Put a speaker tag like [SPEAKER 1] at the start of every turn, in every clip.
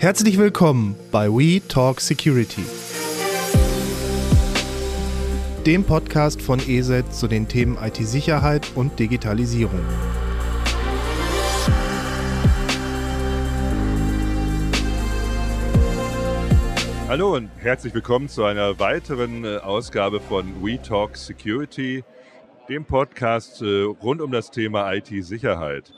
[SPEAKER 1] Herzlich willkommen bei We Talk Security, dem Podcast von ESET zu den Themen IT-Sicherheit und Digitalisierung.
[SPEAKER 2] Hallo und herzlich willkommen zu einer weiteren äh, Ausgabe von We Talk Security, dem Podcast äh, rund um das Thema IT-Sicherheit.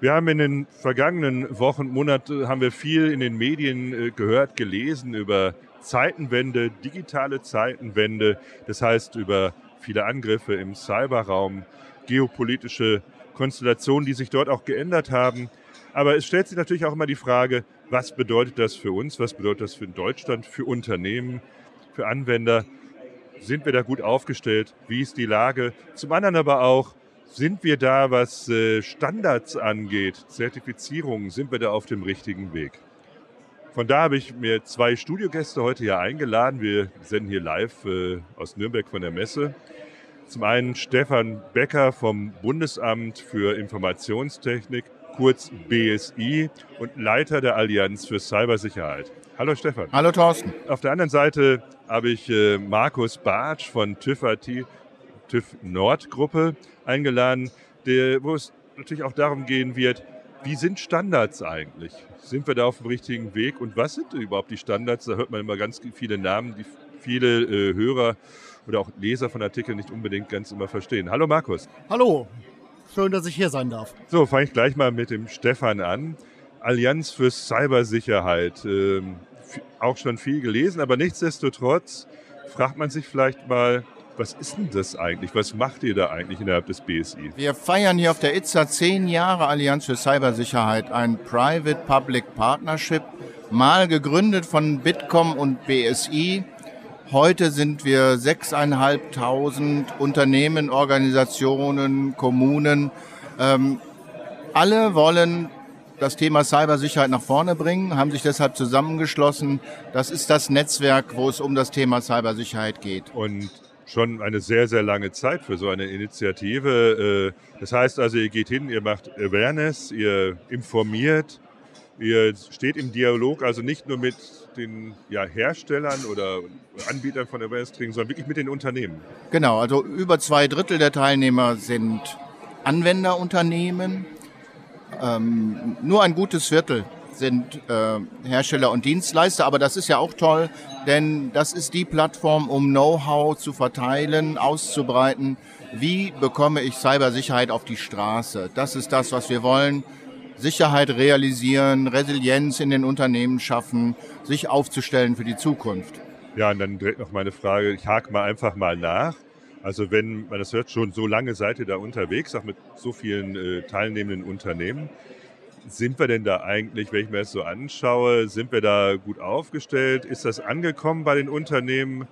[SPEAKER 2] Wir haben in den vergangenen Wochen, Monaten haben wir viel in den Medien äh, gehört, gelesen über Zeitenwende, digitale Zeitenwende, das heißt über viele Angriffe im Cyberraum, geopolitische Konstellationen, die sich dort auch geändert haben. Aber es stellt sich natürlich auch immer die Frage, was bedeutet das für uns, was bedeutet das für Deutschland, für Unternehmen, für Anwender? Sind wir da gut aufgestellt? Wie ist die Lage? Zum anderen aber auch, sind wir da, was äh, Standards angeht, Zertifizierungen, sind wir da auf dem richtigen Weg? Von da habe ich mir zwei Studiogäste heute hier eingeladen. Wir senden hier live äh, aus Nürnberg von der Messe. Zum einen Stefan Becker vom Bundesamt für Informationstechnik kurz BSI und Leiter der Allianz für Cybersicherheit. Hallo Stefan.
[SPEAKER 3] Hallo Thorsten.
[SPEAKER 2] Auf der anderen Seite habe ich äh, Markus Bartsch von TÜV IT, TÜV Nord Gruppe eingeladen, der, wo es natürlich auch darum gehen wird, wie sind Standards eigentlich? Sind wir da auf dem richtigen Weg und was sind überhaupt die Standards? Da hört man immer ganz viele Namen, die viele äh, Hörer oder auch Leser von Artikeln nicht unbedingt ganz immer verstehen. Hallo Markus.
[SPEAKER 4] Hallo, Schön, dass ich hier sein darf.
[SPEAKER 2] So, fange ich gleich mal mit dem Stefan an. Allianz für Cybersicherheit. Ähm, auch schon viel gelesen, aber nichtsdestotrotz fragt man sich vielleicht mal, was ist denn das eigentlich? Was macht ihr da eigentlich innerhalb des BSI?
[SPEAKER 3] Wir feiern hier auf der ITSA zehn Jahre Allianz für Cybersicherheit, ein Private-Public Partnership, mal gegründet von Bitkom und BSI Heute sind wir 6.500 Unternehmen, Organisationen, Kommunen. Ähm, alle wollen das Thema Cybersicherheit nach vorne bringen, haben sich deshalb zusammengeschlossen. Das ist das Netzwerk, wo es um das Thema Cybersicherheit geht.
[SPEAKER 2] Und schon eine sehr, sehr lange Zeit für so eine Initiative. Äh, das heißt also, ihr geht hin, ihr macht Awareness, ihr informiert, Ihr steht im Dialog also nicht nur mit den ja, Herstellern oder Anbietern von Awareness-Training, sondern wirklich mit den Unternehmen.
[SPEAKER 3] Genau, also über zwei Drittel der Teilnehmer sind Anwenderunternehmen. Ähm, nur ein gutes Viertel sind äh, Hersteller und Dienstleister, aber das ist ja auch toll, denn das ist die Plattform, um Know-how zu verteilen, auszubreiten. Wie bekomme ich Cybersicherheit auf die Straße? Das ist das, was wir wollen. Sicherheit realisieren, Resilienz in den Unternehmen schaffen, sich aufzustellen für die Zukunft.
[SPEAKER 2] Ja, und dann direkt noch meine Frage, ich hake mal einfach mal nach. Also wenn man das hört, schon so lange seid ihr da unterwegs, auch mit so vielen äh, teilnehmenden Unternehmen. Sind wir denn da eigentlich, wenn ich mir das so anschaue, sind wir da gut aufgestellt? Ist das angekommen bei den Unternehmen?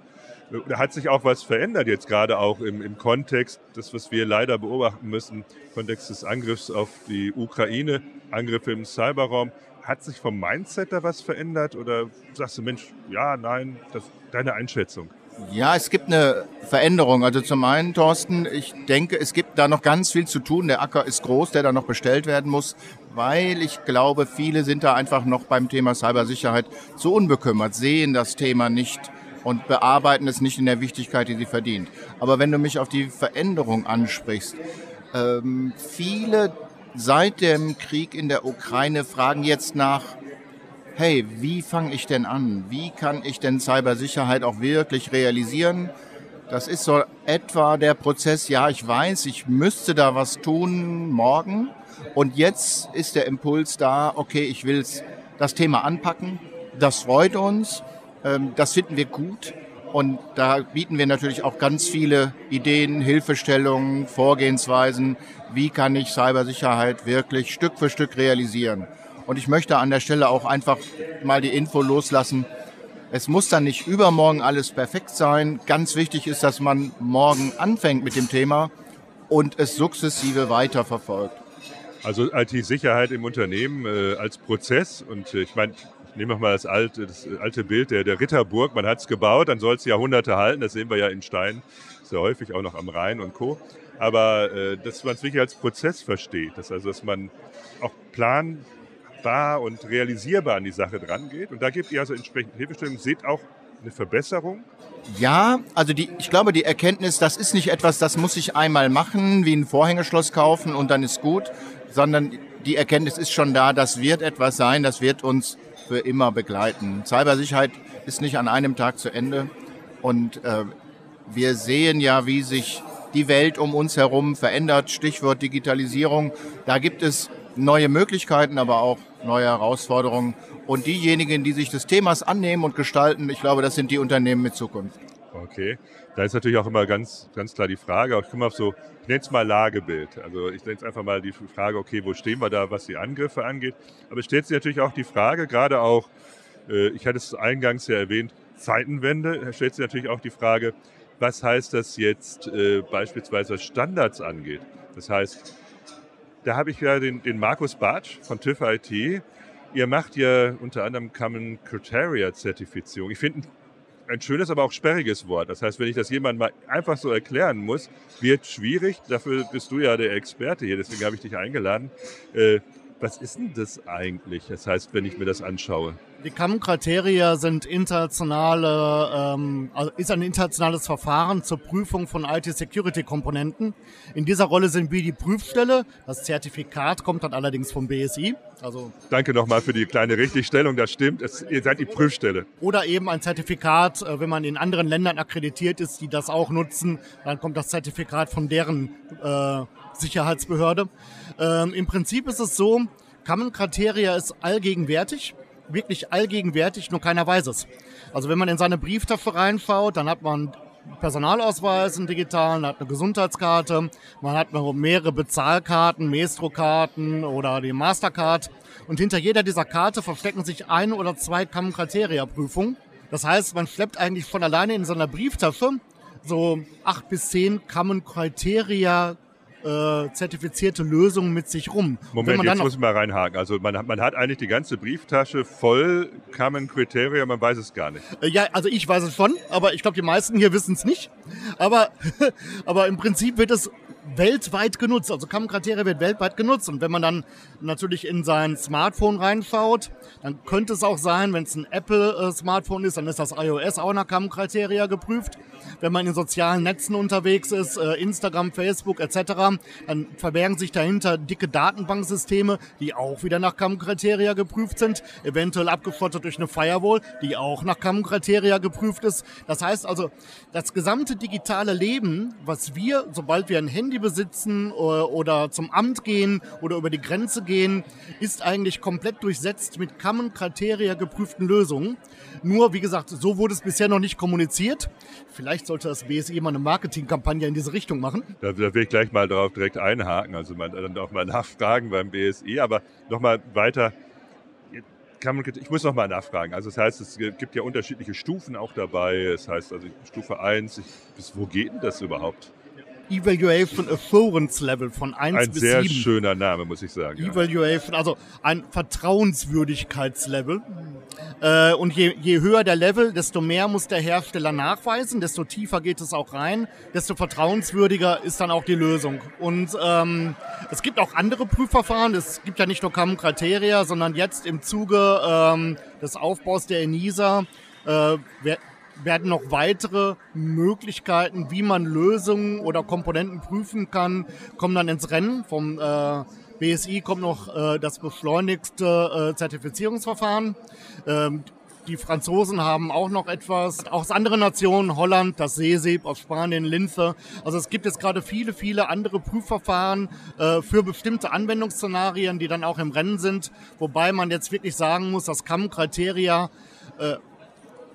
[SPEAKER 2] Da hat sich auch was verändert jetzt gerade auch im, im Kontext, das was wir leider beobachten müssen, im Kontext des Angriffs auf die Ukraine, Angriffe im Cyberraum. Hat sich vom Mindset da was verändert oder sagst du, Mensch, ja, nein, das, deine Einschätzung?
[SPEAKER 3] Ja, es gibt eine Veränderung. Also zum einen, Thorsten, ich denke, es gibt da noch ganz viel zu tun. Der Acker ist groß, der da noch bestellt werden muss, weil ich glaube, viele sind da einfach noch beim Thema Cybersicherheit zu unbekümmert, sehen das Thema nicht und bearbeiten es nicht in der Wichtigkeit, die sie verdient. Aber wenn du mich auf die Veränderung ansprichst, ähm, viele seit dem Krieg in der Ukraine fragen jetzt nach, hey, wie fange ich denn an? Wie kann ich denn Cybersicherheit auch wirklich realisieren? Das ist so etwa der Prozess, ja, ich weiß, ich müsste da was tun morgen. Und jetzt ist der Impuls da, okay, ich will das Thema anpacken. Das freut uns. Ähm, das finden wir gut. Und da bieten wir natürlich auch ganz viele Ideen, Hilfestellungen, Vorgehensweisen. Wie kann ich Cybersicherheit wirklich Stück für Stück realisieren? Und ich möchte an der Stelle auch einfach mal die Info loslassen. Es muss dann nicht übermorgen alles perfekt sein. Ganz wichtig ist, dass man morgen anfängt mit dem Thema und es sukzessive weiterverfolgt.
[SPEAKER 2] Also IT-Sicherheit im Unternehmen äh, als Prozess und äh, ich meine, nehmen wir mal das alte, das alte Bild der, der Ritterburg. Man hat es gebaut, dann soll es Jahrhunderte halten. Das sehen wir ja in Stein, sehr häufig auch noch am Rhein und Co. Aber äh, dass man es wirklich als Prozess versteht, dass also dass man auch Plan greifbar und realisierbar an die Sache dran geht. Und da gibt ihr also entsprechend Hilfestellung. Seht auch eine Verbesserung?
[SPEAKER 3] Ja, also die, ich glaube, die Erkenntnis, das ist nicht etwas, das muss ich einmal machen, wie ein Vorhängeschloss kaufen und dann ist gut, sondern die Erkenntnis ist schon da, das wird etwas sein, das wird uns für immer begleiten. Cybersicherheit ist nicht an einem Tag zu Ende und äh, wir sehen ja, wie sich die Welt um uns herum verändert. Stichwort Digitalisierung. Da gibt es neue Möglichkeiten, aber auch neue Herausforderungen. Und diejenigen, die sich des Themas annehmen und gestalten, ich glaube, das sind die Unternehmen mit Zukunft.
[SPEAKER 2] Okay. Da ist natürlich auch immer ganz, ganz klar die Frage, ich komme auf so, ich nenne es mal Lagebild. Also ich nenne es einfach mal die Frage, okay, wo stehen wir da, was die Angriffe angeht. Aber es stellt sich natürlich auch die Frage, gerade auch, äh, ich hatte es eingangs ja erwähnt, Zeitenwende, da stellt sich natürlich auch die Frage, was heißt das jetzt äh, beispielsweise was Standards angeht. Das heißt, da habe ich ja den, den Markus Bartsch von TÜV IT. Ihr macht ja unter anderem Common Criteria Zertifizierung. Ich finde ein schönes, aber auch sperriges Wort. Das heißt, wenn ich das jemandem mal einfach so erklären muss, wird schwierig. Dafür bist du ja der Experte hier, deswegen habe ich dich eingeladen. Äh, was ist denn das eigentlich? Das heißt, wenn ich mir das anschaue.
[SPEAKER 4] Die CAM-Kriterien sind internationale, ähm, also ist ein internationales Verfahren zur Prüfung von IT-Security-Komponenten. In dieser Rolle sind wir die Prüfstelle. Das Zertifikat kommt dann allerdings vom BSI.
[SPEAKER 2] Also Danke nochmal für die kleine Richtigstellung. Das stimmt. Es, ihr seid die Prüfstelle.
[SPEAKER 4] Oder eben ein Zertifikat, äh, wenn man in anderen Ländern akkreditiert ist, die das auch nutzen, dann kommt das Zertifikat von deren äh, Sicherheitsbehörde. Ähm, Im Prinzip ist es so, Common Criteria ist allgegenwärtig, wirklich allgegenwärtig, nur keiner weiß es. Also wenn man in seine Brieftasche reinschaut, dann hat man Personalausweis, einen digitalen, hat eine Gesundheitskarte, man hat mehrere Bezahlkarten, Maestro-Karten oder die Mastercard. Und hinter jeder dieser Karte verstecken sich ein oder zwei Common Criteria Prüfungen. Das heißt, man schleppt eigentlich von alleine in seiner Brieftasche so acht bis zehn Common Criteria äh, zertifizierte Lösungen mit sich rum.
[SPEAKER 2] Moment, jetzt muss ich mal reinhaken. Also man, man hat eigentlich die ganze Brieftasche voll Common Criteria, man weiß es gar nicht.
[SPEAKER 4] Äh, ja, also ich weiß es schon, aber ich glaube, die meisten hier wissen es nicht. Aber, aber im Prinzip wird es weltweit genutzt. Also Common Criteria wird weltweit genutzt. Und wenn man dann natürlich in sein Smartphone reinschaut, dann könnte es auch sein, wenn es ein Apple-Smartphone ist, dann ist das iOS auch nach Common Criteria geprüft. Wenn man in sozialen Netzen unterwegs ist, äh, Instagram, Facebook etc., dann verbergen sich dahinter dicke Datenbanksysteme, die auch wieder nach Common Criteria geprüft sind, eventuell abgeschottet durch eine Firewall, die auch nach Common Criteria geprüft ist. Das heißt also, das gesamte digitale Leben, was wir, sobald wir ein Handy besitzen oder, oder zum Amt gehen oder über die Grenze gehen, ist eigentlich komplett durchsetzt mit Common Criteria geprüften Lösungen. Nur, wie gesagt, so wurde es bisher noch nicht kommuniziert. Vielleicht sollte das BSI mal eine Marketingkampagne in diese Richtung machen.
[SPEAKER 2] Da, da will ich gleich mal darauf direkt einhaken, also man, dann auch mal nachfragen beim BSI. Aber nochmal weiter, ich muss nochmal nachfragen. Also das heißt, es gibt ja unterschiedliche Stufen auch dabei. Das heißt also Stufe 1, ich, bis wo geht denn das überhaupt?
[SPEAKER 4] Evaluation Assurance Level von 1
[SPEAKER 2] ein
[SPEAKER 4] bis 7.
[SPEAKER 2] Ein sehr schöner Name, muss ich sagen.
[SPEAKER 4] Evaluation, ja. also ein Vertrauenswürdigkeitslevel. Äh, und je, je höher der Level, desto mehr muss der Hersteller nachweisen, desto tiefer geht es auch rein, desto vertrauenswürdiger ist dann auch die Lösung. Und ähm, es gibt auch andere Prüfverfahren. Es gibt ja nicht nur Common Criteria, sondern jetzt im Zuge ähm, des Aufbaus der ENISA äh, werden noch weitere Möglichkeiten, wie man Lösungen oder Komponenten prüfen kann, kommen dann ins Rennen. Vom äh, BSI kommt noch äh, das beschleunigste äh, Zertifizierungsverfahren. Ähm, die Franzosen haben auch noch etwas, aus anderen Nationen, Holland, das Seesieb, aus Spanien, Linfe. Also es gibt jetzt gerade viele, viele andere Prüfverfahren äh, für bestimmte Anwendungsszenarien, die dann auch im Rennen sind. Wobei man jetzt wirklich sagen muss, dass CAM-Kriteria äh,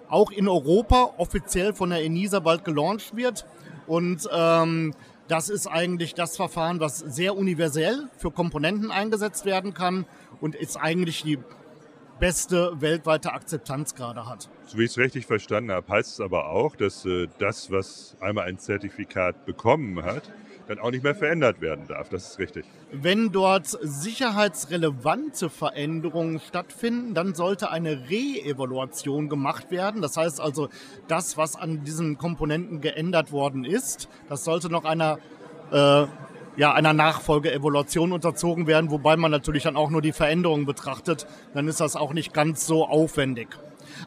[SPEAKER 4] auch in Europa offiziell von der ENISA bald gelauncht wird. Und ähm, das ist eigentlich das Verfahren, was sehr universell für Komponenten eingesetzt werden kann und ist eigentlich die beste weltweite Akzeptanz gerade hat.
[SPEAKER 2] So wie ich es richtig verstanden habe, heißt es aber auch, dass äh, das, was einmal ein Zertifikat bekommen hat, dann auch nicht mehr verändert werden darf. Das ist richtig.
[SPEAKER 4] Wenn dort sicherheitsrelevante Veränderungen stattfinden, dann sollte eine Re-Evaluation gemacht werden. Das heißt also, das, was an diesen Komponenten geändert worden ist, das sollte noch einer äh, ja, einer Nachfolgeevolution unterzogen werden, wobei man natürlich dann auch nur die Veränderungen betrachtet, dann ist das auch nicht ganz so aufwendig.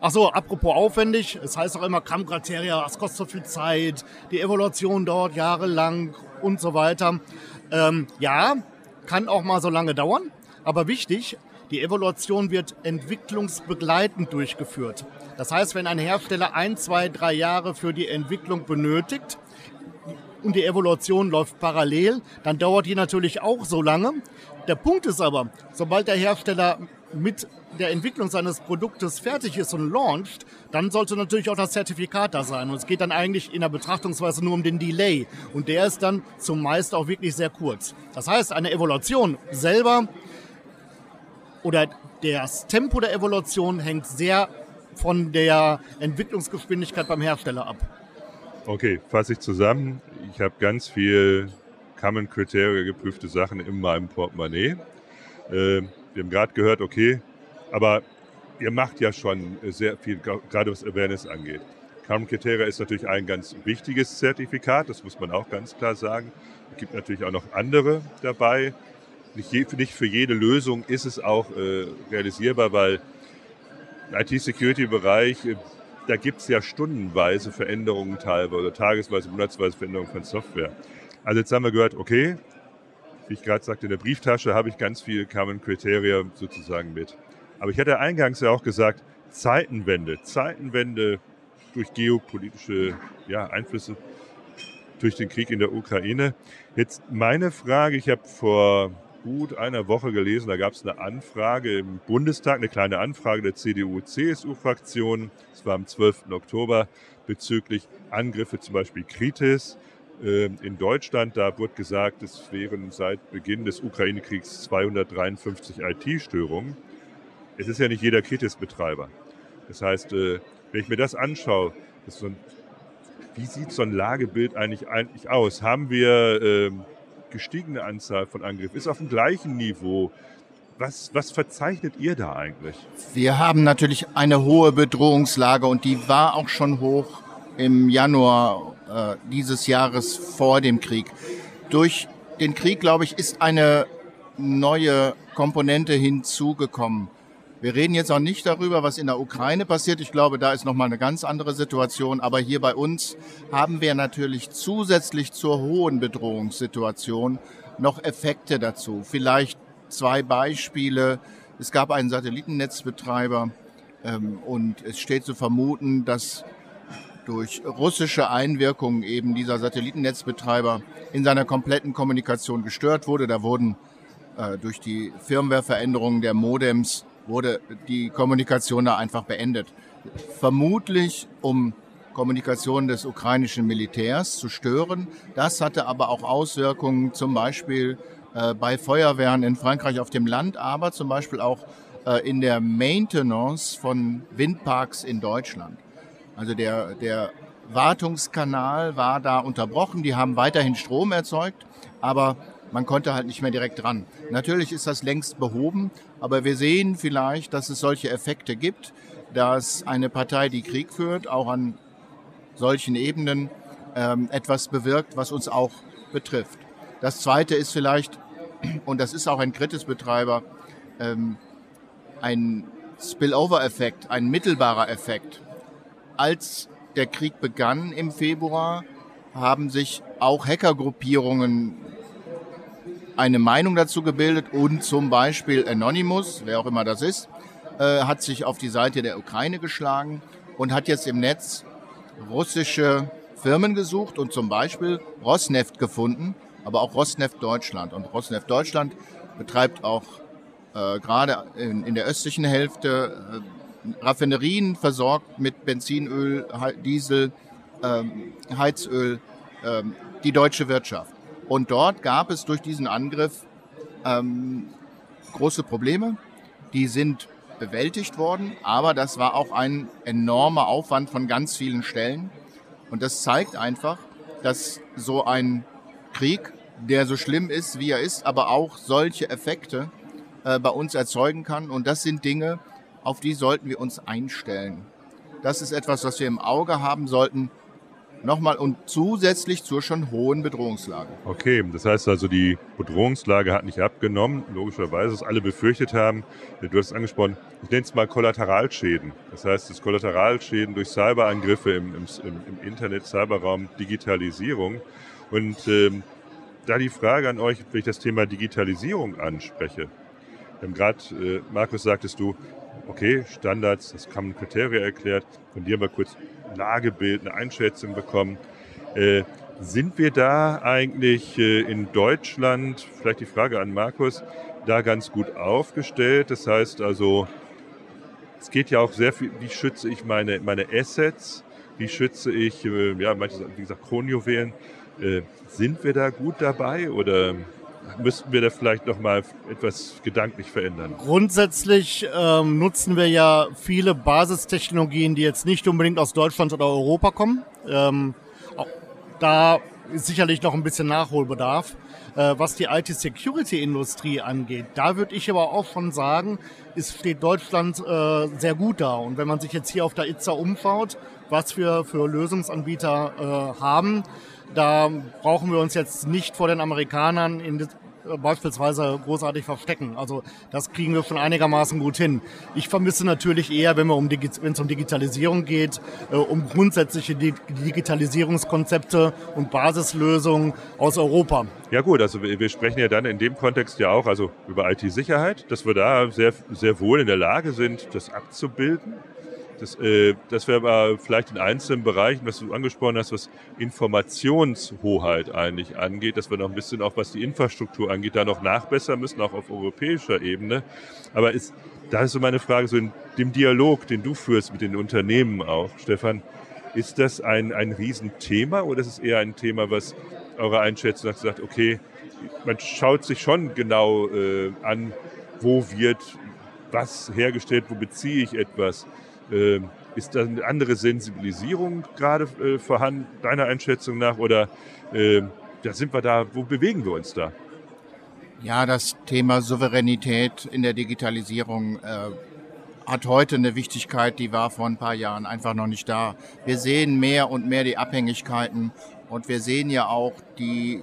[SPEAKER 4] Ach so, apropos aufwendig, es heißt auch immer Kammkriteria, es kostet so viel Zeit, die Evolution dauert jahrelang und so weiter. Ähm, ja, kann auch mal so lange dauern, aber wichtig, die Evaluation wird entwicklungsbegleitend durchgeführt. Das heißt, wenn ein Hersteller ein, zwei, drei Jahre für die Entwicklung benötigt und die Evaluation läuft parallel, dann dauert die natürlich auch so lange. Der Punkt ist aber, sobald der Hersteller mit der Entwicklung seines Produktes fertig ist und launcht, dann sollte natürlich auch das Zertifikat da sein. Und es geht dann eigentlich in der Betrachtungsweise nur um den Delay. Und der ist dann zumeist auch wirklich sehr kurz. Das heißt, eine Evaluation selber oder das Tempo der Evolution hängt sehr von der Entwicklungsgeschwindigkeit beim Hersteller ab.
[SPEAKER 2] Okay, fasse ich zusammen. Ich habe ganz viel Common Criteria geprüfte Sachen in meinem Portemonnaie. Äh, wir haben gerade gehört, okay, aber ihr macht ja schon sehr viel, gerade was Awareness angeht. Common Criteria ist natürlich ein ganz wichtiges Zertifikat, das muss man auch ganz klar sagen. Es gibt natürlich auch noch andere dabei nicht, je, nicht für jede Lösung ist es auch äh, realisierbar, weil IT-Security-Bereich, äh, da gibt es ja stundenweise Veränderungen teilweise oder tagesweise, monatsweise Veränderungen von Software. Also jetzt haben wir gehört, okay, wie ich gerade sagte, in der Brieftasche habe ich ganz viel Common Criteria sozusagen mit. Aber ich hatte eingangs ja auch gesagt, Zeitenwende, Zeitenwende durch geopolitische ja, Einflüsse, durch den Krieg in der Ukraine. Jetzt meine Frage, ich habe vor gut einer Woche gelesen, da gab es eine Anfrage im Bundestag, eine kleine Anfrage der CDU-CSU-Fraktion, es war am 12. Oktober, bezüglich Angriffe zum Beispiel Kritis in Deutschland. Da wurde gesagt, es wären seit Beginn des Ukraine-Kriegs 253 IT-Störungen. Es ist ja nicht jeder Kritis-Betreiber. Das heißt, äh, wenn ich mir das anschaue, das so ein, wie sieht so ein Lagebild eigentlich, eigentlich aus? Haben wir ähm, gestiegene Anzahl von Angriffen, ist auf dem gleichen Niveau. Was, was verzeichnet ihr da eigentlich?
[SPEAKER 3] Wir haben natürlich eine hohe Bedrohungslage und die war auch schon hoch im Januar äh, dieses Jahres vor dem Krieg. Durch den Krieg, glaube ich, ist eine neue Komponente hinzugekommen. Wir reden jetzt auch nicht darüber, was in der Ukraine passiert. Ich glaube, da ist nochmal eine ganz andere Situation. Aber hier bei uns haben wir natürlich zusätzlich zur hohen Bedrohungssituation noch Effekte dazu. Vielleicht zwei Beispiele. Es gab einen Satellitennetzbetreiber ähm, und es steht zu vermuten, dass durch russische Einwirkung eben dieser Satellitennetzbetreiber in seiner kompletten Kommunikation gestört wurde. Da wurden äh, durch die Firmwareveränderungen der Modems wurde die Kommunikation da einfach beendet. Vermutlich, um Kommunikation des ukrainischen Militärs zu stören. Das hatte aber auch Auswirkungen zum Beispiel äh, bei Feuerwehren in Frankreich auf dem Land, aber zum Beispiel auch äh, in der Maintenance von Windparks in Deutschland. Also der, der Wartungskanal war da unterbrochen. Die haben weiterhin Strom erzeugt, aber man konnte halt nicht mehr direkt dran. Natürlich ist das längst behoben, aber wir sehen vielleicht, dass es solche Effekte gibt, dass eine Partei, die Krieg führt, auch an solchen Ebenen ähm, etwas bewirkt, was uns auch betrifft. Das Zweite ist vielleicht, und das ist auch ein Kritisbetreiber, ähm, ein Spillover-Effekt, ein mittelbarer Effekt. Als der Krieg begann im Februar, haben sich auch Hackergruppierungen eine Meinung dazu gebildet und zum Beispiel Anonymous, wer auch immer das ist, äh, hat sich auf die Seite der Ukraine geschlagen und hat jetzt im Netz russische Firmen gesucht und zum Beispiel Rosneft gefunden, aber auch Rosneft Deutschland. Und Rosneft Deutschland betreibt auch äh, gerade in, in, der östlichen Hälfte äh, Raffinerien versorgt mit Benzinöl, Diesel, ähm, Heizöl, ähm, die deutsche Wirtschaft. Und dort gab es durch diesen Angriff ähm, große Probleme. Die sind bewältigt worden, aber das war auch ein enormer Aufwand von ganz vielen Stellen. Und das zeigt einfach, dass so ein Krieg, der so schlimm ist, wie er ist, aber auch solche Effekte äh, bei uns erzeugen kann. Und das sind Dinge, auf die sollten wir uns einstellen. Das ist etwas, was wir im Auge haben sollten. Nochmal und zusätzlich zur schon hohen Bedrohungslage.
[SPEAKER 2] Okay, das heißt also, die Bedrohungslage hat nicht abgenommen, logischerweise, was alle befürchtet haben. Du hast es angesprochen, ich nenne es mal Kollateralschäden. Das heißt, das Kollateralschäden durch Cyberangriffe im, im, im Internet, Cyberraum, Digitalisierung. Und ähm, da die Frage an euch, wenn ich das Thema Digitalisierung anspreche. Haben gerade, äh, Markus, sagtest du, okay, Standards, das man Kriterien erklärt. Von dir haben wir kurz ein Lagebild, eine Einschätzung bekommen. Äh, sind wir da eigentlich äh, in Deutschland, vielleicht die Frage an Markus, da ganz gut aufgestellt? Das heißt also, es geht ja auch sehr viel, wie schütze ich meine, meine Assets? Wie schütze ich, äh, ja, manche, wie gesagt, Kronjuwelen? Äh, sind wir da gut dabei oder müssten wir da vielleicht noch mal etwas gedanklich verändern?
[SPEAKER 4] Grundsätzlich ähm, nutzen wir ja viele Basistechnologien, die jetzt nicht unbedingt aus Deutschland oder Europa kommen. Ähm, da ist sicherlich noch ein bisschen Nachholbedarf. Äh, was die IT-Security-Industrie angeht, da würde ich aber auch schon sagen, ist, steht Deutschland äh, sehr gut da. Und wenn man sich jetzt hier auf der ITSA umschaut, was wir für Lösungsanbieter äh, haben, da brauchen wir uns jetzt nicht vor den Amerikanern in, beispielsweise großartig verstecken. Also das kriegen wir schon einigermaßen gut hin. Ich vermisse natürlich eher, wenn, um es um Digitalisierung geht, äh, um grundsätzliche Digitalisierungskonzepte und Basislösungen aus Europa.
[SPEAKER 2] Ja gut, also wir, wir sprechen ja dann in dem Kontext ja auch also über IT-Sicherheit, dass wir da sehr, sehr wohl in der Lage sind, das abzubilden das, äh, das wäre aber vielleicht in einzelnen Bereichen, was du angesprochen hast, was Informationshoheit eigentlich angeht, dass wir noch ein bisschen auch, was die Infrastruktur angeht, da noch nachbessern müssen, auch auf europäischer Ebene. Aber ist, da ist so meine Frage, so in dem Dialog, den du führst mit den Unternehmen auch, Stefan, ist das ein, ein Riesenthema oder ist es eher ein Thema, was eure Einschätzung sagt, okay, man schaut sich schon genau äh, an, wo wird was hergestellt, wo beziehe ich etwas. Äh, ist da eine andere Sensibilisierung gerade äh, vorhanden, deiner Einschätzung nach? Oder äh, da sind wir da, wo bewegen wir uns da?
[SPEAKER 3] Ja, das Thema Souveränität in der Digitalisierung äh, hat heute eine Wichtigkeit, die war vor ein paar Jahren einfach noch nicht da. Wir sehen mehr und mehr die Abhängigkeiten und wir sehen ja auch die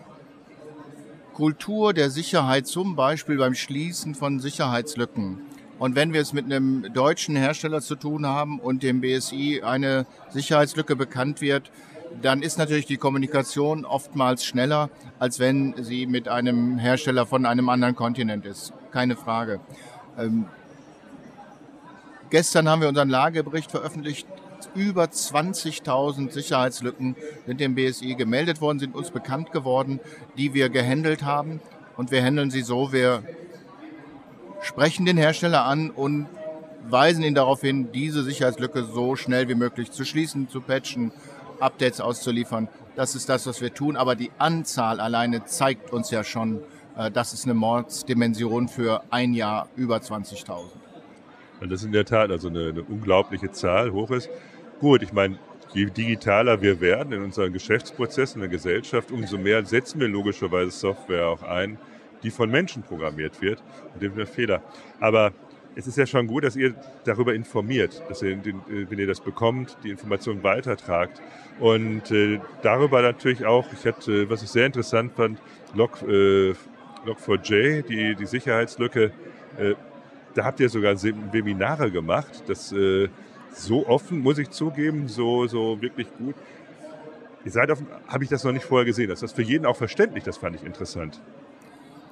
[SPEAKER 3] Kultur der Sicherheit, zum Beispiel beim Schließen von Sicherheitslücken. Und wenn wir es mit einem deutschen Hersteller zu tun haben und dem BSI eine Sicherheitslücke bekannt wird, dann ist natürlich die Kommunikation oftmals schneller, als wenn sie mit einem Hersteller von einem anderen Kontinent ist. Keine Frage. Ähm, gestern haben wir unseren Lagebericht veröffentlicht. Über 20.000 Sicherheitslücken sind dem BSI gemeldet worden, sind uns bekannt geworden, die wir gehandelt haben. Und wir handeln sie so, wir sprechen den Hersteller an und weisen ihn darauf hin, diese Sicherheitslücke so schnell wie möglich zu schließen, zu patchen, Updates auszuliefern. Das ist das, was wir tun. Aber die Anzahl alleine zeigt uns ja schon, äh, dass es eine Mordsdimension für ein Jahr über 20.000.
[SPEAKER 2] Das ist in der Tat also eine, eine unglaubliche Zahl, hoch ist. Gut, ich meine, je digitaler wir werden in unseren Geschäftsprozessen, in der Gesellschaft, umso mehr setzen wir logischerweise Software auch ein, die von Menschen programmiert wird und dem Fehler. Aber es ist ja schon gut, dass ihr darüber informiert, dass ihr, wenn ihr das bekommt, die Informationen weitertragt. Und äh, darüber natürlich auch, ich hatte, was ich sehr interessant fand, Log, äh, Log4j, die, die Sicherheitslücke, äh, da habt ihr sogar Webinare gemacht. Das äh, so offen, muss ich zugeben, so, so wirklich gut. Ihr seid offen, habe ich das noch nicht vorher gesehen. Das ist für jeden auch verständlich, das fand ich interessant.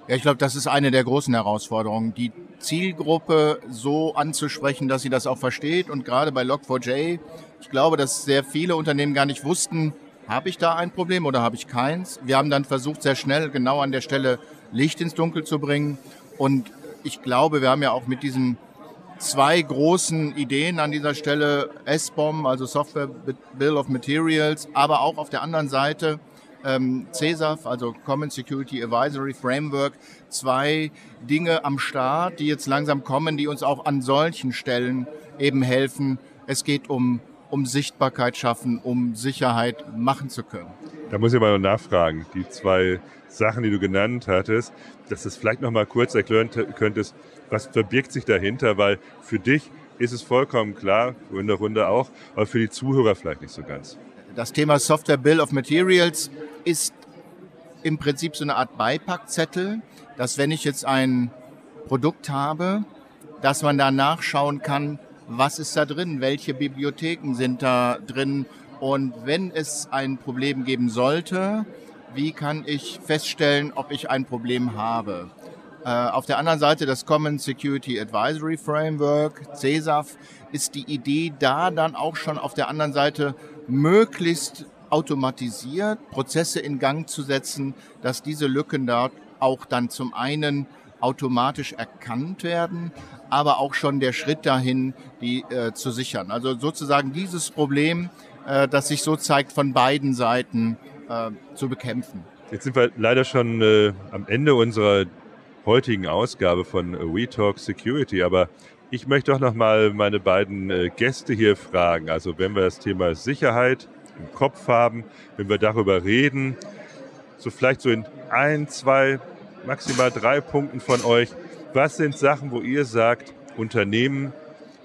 [SPEAKER 3] Ja, ich glaube, das ist eine der großen Herausforderungen, die Zielgruppe so anzusprechen, dass sie das auch versteht. Und gerade bei Log4j, ich glaube, dass sehr viele Unternehmen gar nicht wussten, habe ich da ein Problem oder habe ich keins. Wir haben dann versucht, sehr schnell genau an der Stelle Licht ins Dunkel zu bringen. Und ich glaube, wir haben ja auch mit diesen zwei großen Ideen an dieser Stelle, SBOM, also Software Bill of Materials, aber auch auf der anderen Seite ähm, CESAF, also Common Security Advisory Framework, zwei Dinge am Start, die jetzt langsam kommen, die uns auch an solchen Stellen eben helfen. Es geht um, um Sichtbarkeit schaffen, um Sicherheit machen zu können.
[SPEAKER 2] Da muss ich mal nachfragen, die zwei Sachen, die du genannt hattest, dass du es vielleicht noch mal kurz erklären könntest, was verbirgt sich dahinter, weil für dich ist es vollkommen klar, in der Runde auch, aber für die Zuhörer vielleicht nicht so ganz
[SPEAKER 3] das Thema Software Bill of Materials ist im Prinzip so eine Art Beipackzettel, dass wenn ich jetzt ein Produkt habe, dass man da nachschauen kann, was ist da drin, welche Bibliotheken sind da drin und wenn es ein Problem geben sollte, wie kann ich feststellen, ob ich ein Problem habe. Äh, auf der anderen Seite das Common Security Advisory Framework, CESAF, ist die Idee da dann auch schon auf der anderen Seite möglichst automatisiert Prozesse in Gang zu setzen, dass diese Lücken dort auch dann zum einen automatisch erkannt werden, aber auch schon der Schritt dahin, die äh, zu sichern. Also sozusagen dieses Problem, äh, das sich so zeigt, von beiden Seiten äh, zu bekämpfen.
[SPEAKER 2] Jetzt sind wir leider schon äh, am Ende unserer heutigen Ausgabe von We Talk Security, aber ich möchte doch noch mal meine beiden äh, Gäste hier fragen. Also wenn wir das Thema Sicherheit im Kopf haben, wenn wir darüber reden, so vielleicht so in ein, zwei, maximal drei Punkten von euch, was sind Sachen, wo ihr sagt, Unternehmen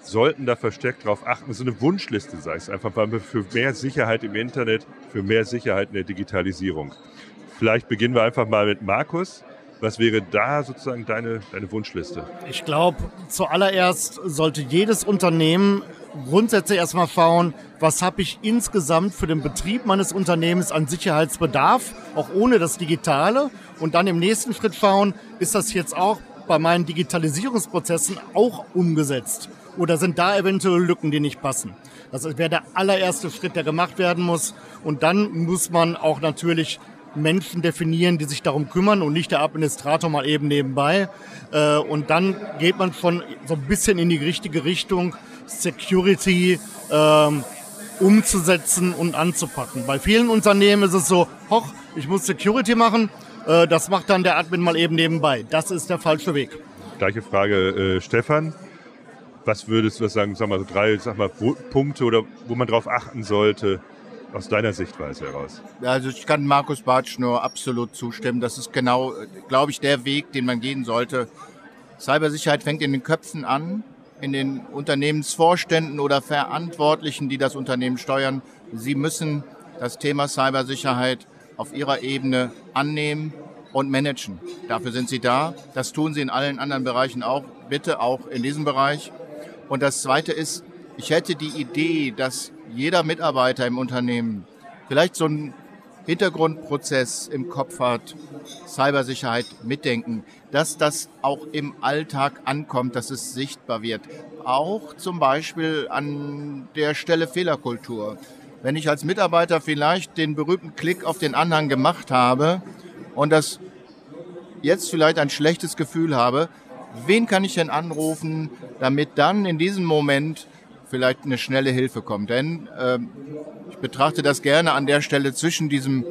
[SPEAKER 2] sollten da verstärkt darauf achten, so eine Wunschliste sei es einfach, weil wir für mehr Sicherheit im Internet, für mehr Sicherheit in der Digitalisierung. Vielleicht beginnen wir einfach mal mit Markus. Was wäre da sozusagen deine, deine Wunschliste?
[SPEAKER 4] Ich glaube, zuallererst sollte jedes Unternehmen grundsätzlich erstmal schauen, was habe ich insgesamt für den Betrieb meines Unternehmens an Sicherheitsbedarf, auch ohne das Digitale. Und dann im nächsten Schritt schauen, ist das jetzt auch bei meinen Digitalisierungsprozessen auch umgesetzt? Oder sind da eventuell Lücken, die nicht passen? Das wäre der allererste Schritt, der gemacht werden muss. Und dann muss man auch natürlich Menschen definieren, die sich darum kümmern und nicht der Administrator mal eben nebenbei. Äh, und dann geht man schon so ein bisschen in die richtige Richtung, Security ähm, umzusetzen und anzupacken. Bei vielen Unternehmen ist es so, hoch, ich muss Security machen, äh, das macht dann der Admin mal eben nebenbei. Das ist der falsche Weg.
[SPEAKER 2] Gleiche Frage, äh, Stefan. Was würdest du sagen, sag mal, so drei sag mal, Punkte oder wo man darauf achten sollte, aus deiner Sichtweise heraus?
[SPEAKER 3] Also ich kann Markus Bartsch nur absolut zustimmen. Das ist genau, glaube ich, der Weg, den man gehen sollte. Cybersicherheit fängt in den Köpfen an, in den Unternehmensvorständen oder Verantwortlichen, die das Unternehmen steuern. Sie müssen das Thema Cybersicherheit auf ihrer Ebene annehmen und managen. Dafür sind sie da. Das tun sie in allen anderen Bereichen auch. Bitte auch in diesem Bereich. Und das Zweite ist, ich hätte die Idee, dass jeder Mitarbeiter im Unternehmen vielleicht so einen Hintergrundprozess im Kopf hat, Cybersicherheit mitdenken, dass das auch im Alltag ankommt, dass es sichtbar wird. Auch zum Beispiel an der Stelle Fehlerkultur. Wenn ich als Mitarbeiter vielleicht den berühmten Klick auf den Anhang gemacht habe und das jetzt vielleicht ein schlechtes Gefühl habe, wen kann ich denn anrufen, damit dann in diesem Moment vielleicht eine schnelle Hilfe kommt. Denn äh, ich betrachte das gerne an der Stelle zwischen diesem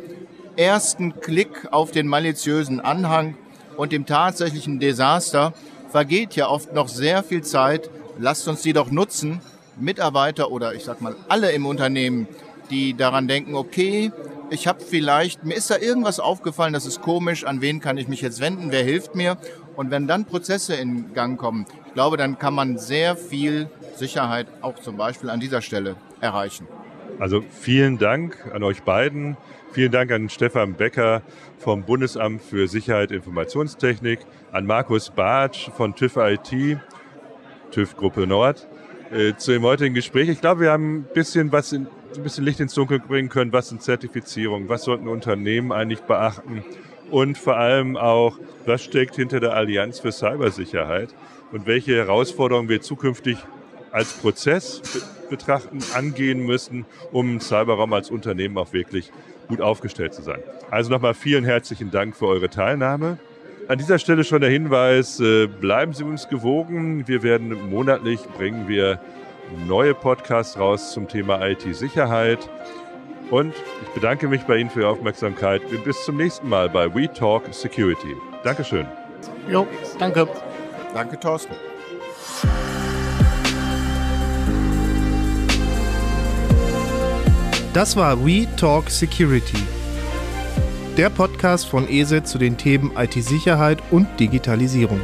[SPEAKER 3] ersten Klick auf den maliziösen Anhang und dem tatsächlichen Desaster vergeht ja oft noch sehr viel Zeit. Lasst uns die doch nutzen, Mitarbeiter oder ich sag mal alle im Unternehmen, die daran denken, okay, ich habe vielleicht, mir ist da irgendwas aufgefallen, das ist komisch, an wen kann ich mich jetzt wenden, wer hilft mir? Und wenn dann Prozesse in Gang kommen, ich glaube, dann kann man sehr viel Sicherheit auch zum Beispiel an dieser Stelle erreichen.
[SPEAKER 2] Also vielen Dank an euch beiden. Vielen Dank an Stefan Becker vom Bundesamt für Sicherheit und Informationstechnik, an Markus Bartsch von TÜV IT, TÜV Gruppe Nord, äh, zu dem heutigen Gespräch. Ich glaube, wir haben ein bisschen was in, ein bisschen Licht ins Dunkel bringen können, was sind Zertifizierungen, was sollten Unternehmen eigentlich beachten und vor allem auch, was steckt hinter der Allianz für Cybersicherheit und welche Herausforderungen wir zukünftig als Prozess betrachten, angehen müssen, um im Cyberraum als Unternehmen auch wirklich gut aufgestellt zu sein. Also nochmal vielen herzlichen Dank für eure Teilnahme. An dieser Stelle schon der Hinweis, äh, bleiben Sie uns gewogen. Wir werden monatlich bringen wir neue Podcasts raus zum Thema IT-Sicherheit. Und ich bedanke mich bei Ihnen für Ihre Aufmerksamkeit. Bis zum nächsten Mal bei We Talk Security. Dankeschön.
[SPEAKER 4] Jo, danke.
[SPEAKER 3] Danke, Thorsten.
[SPEAKER 1] Das war We Talk Security, der Podcast von ESET zu den Themen IT-Sicherheit und Digitalisierung.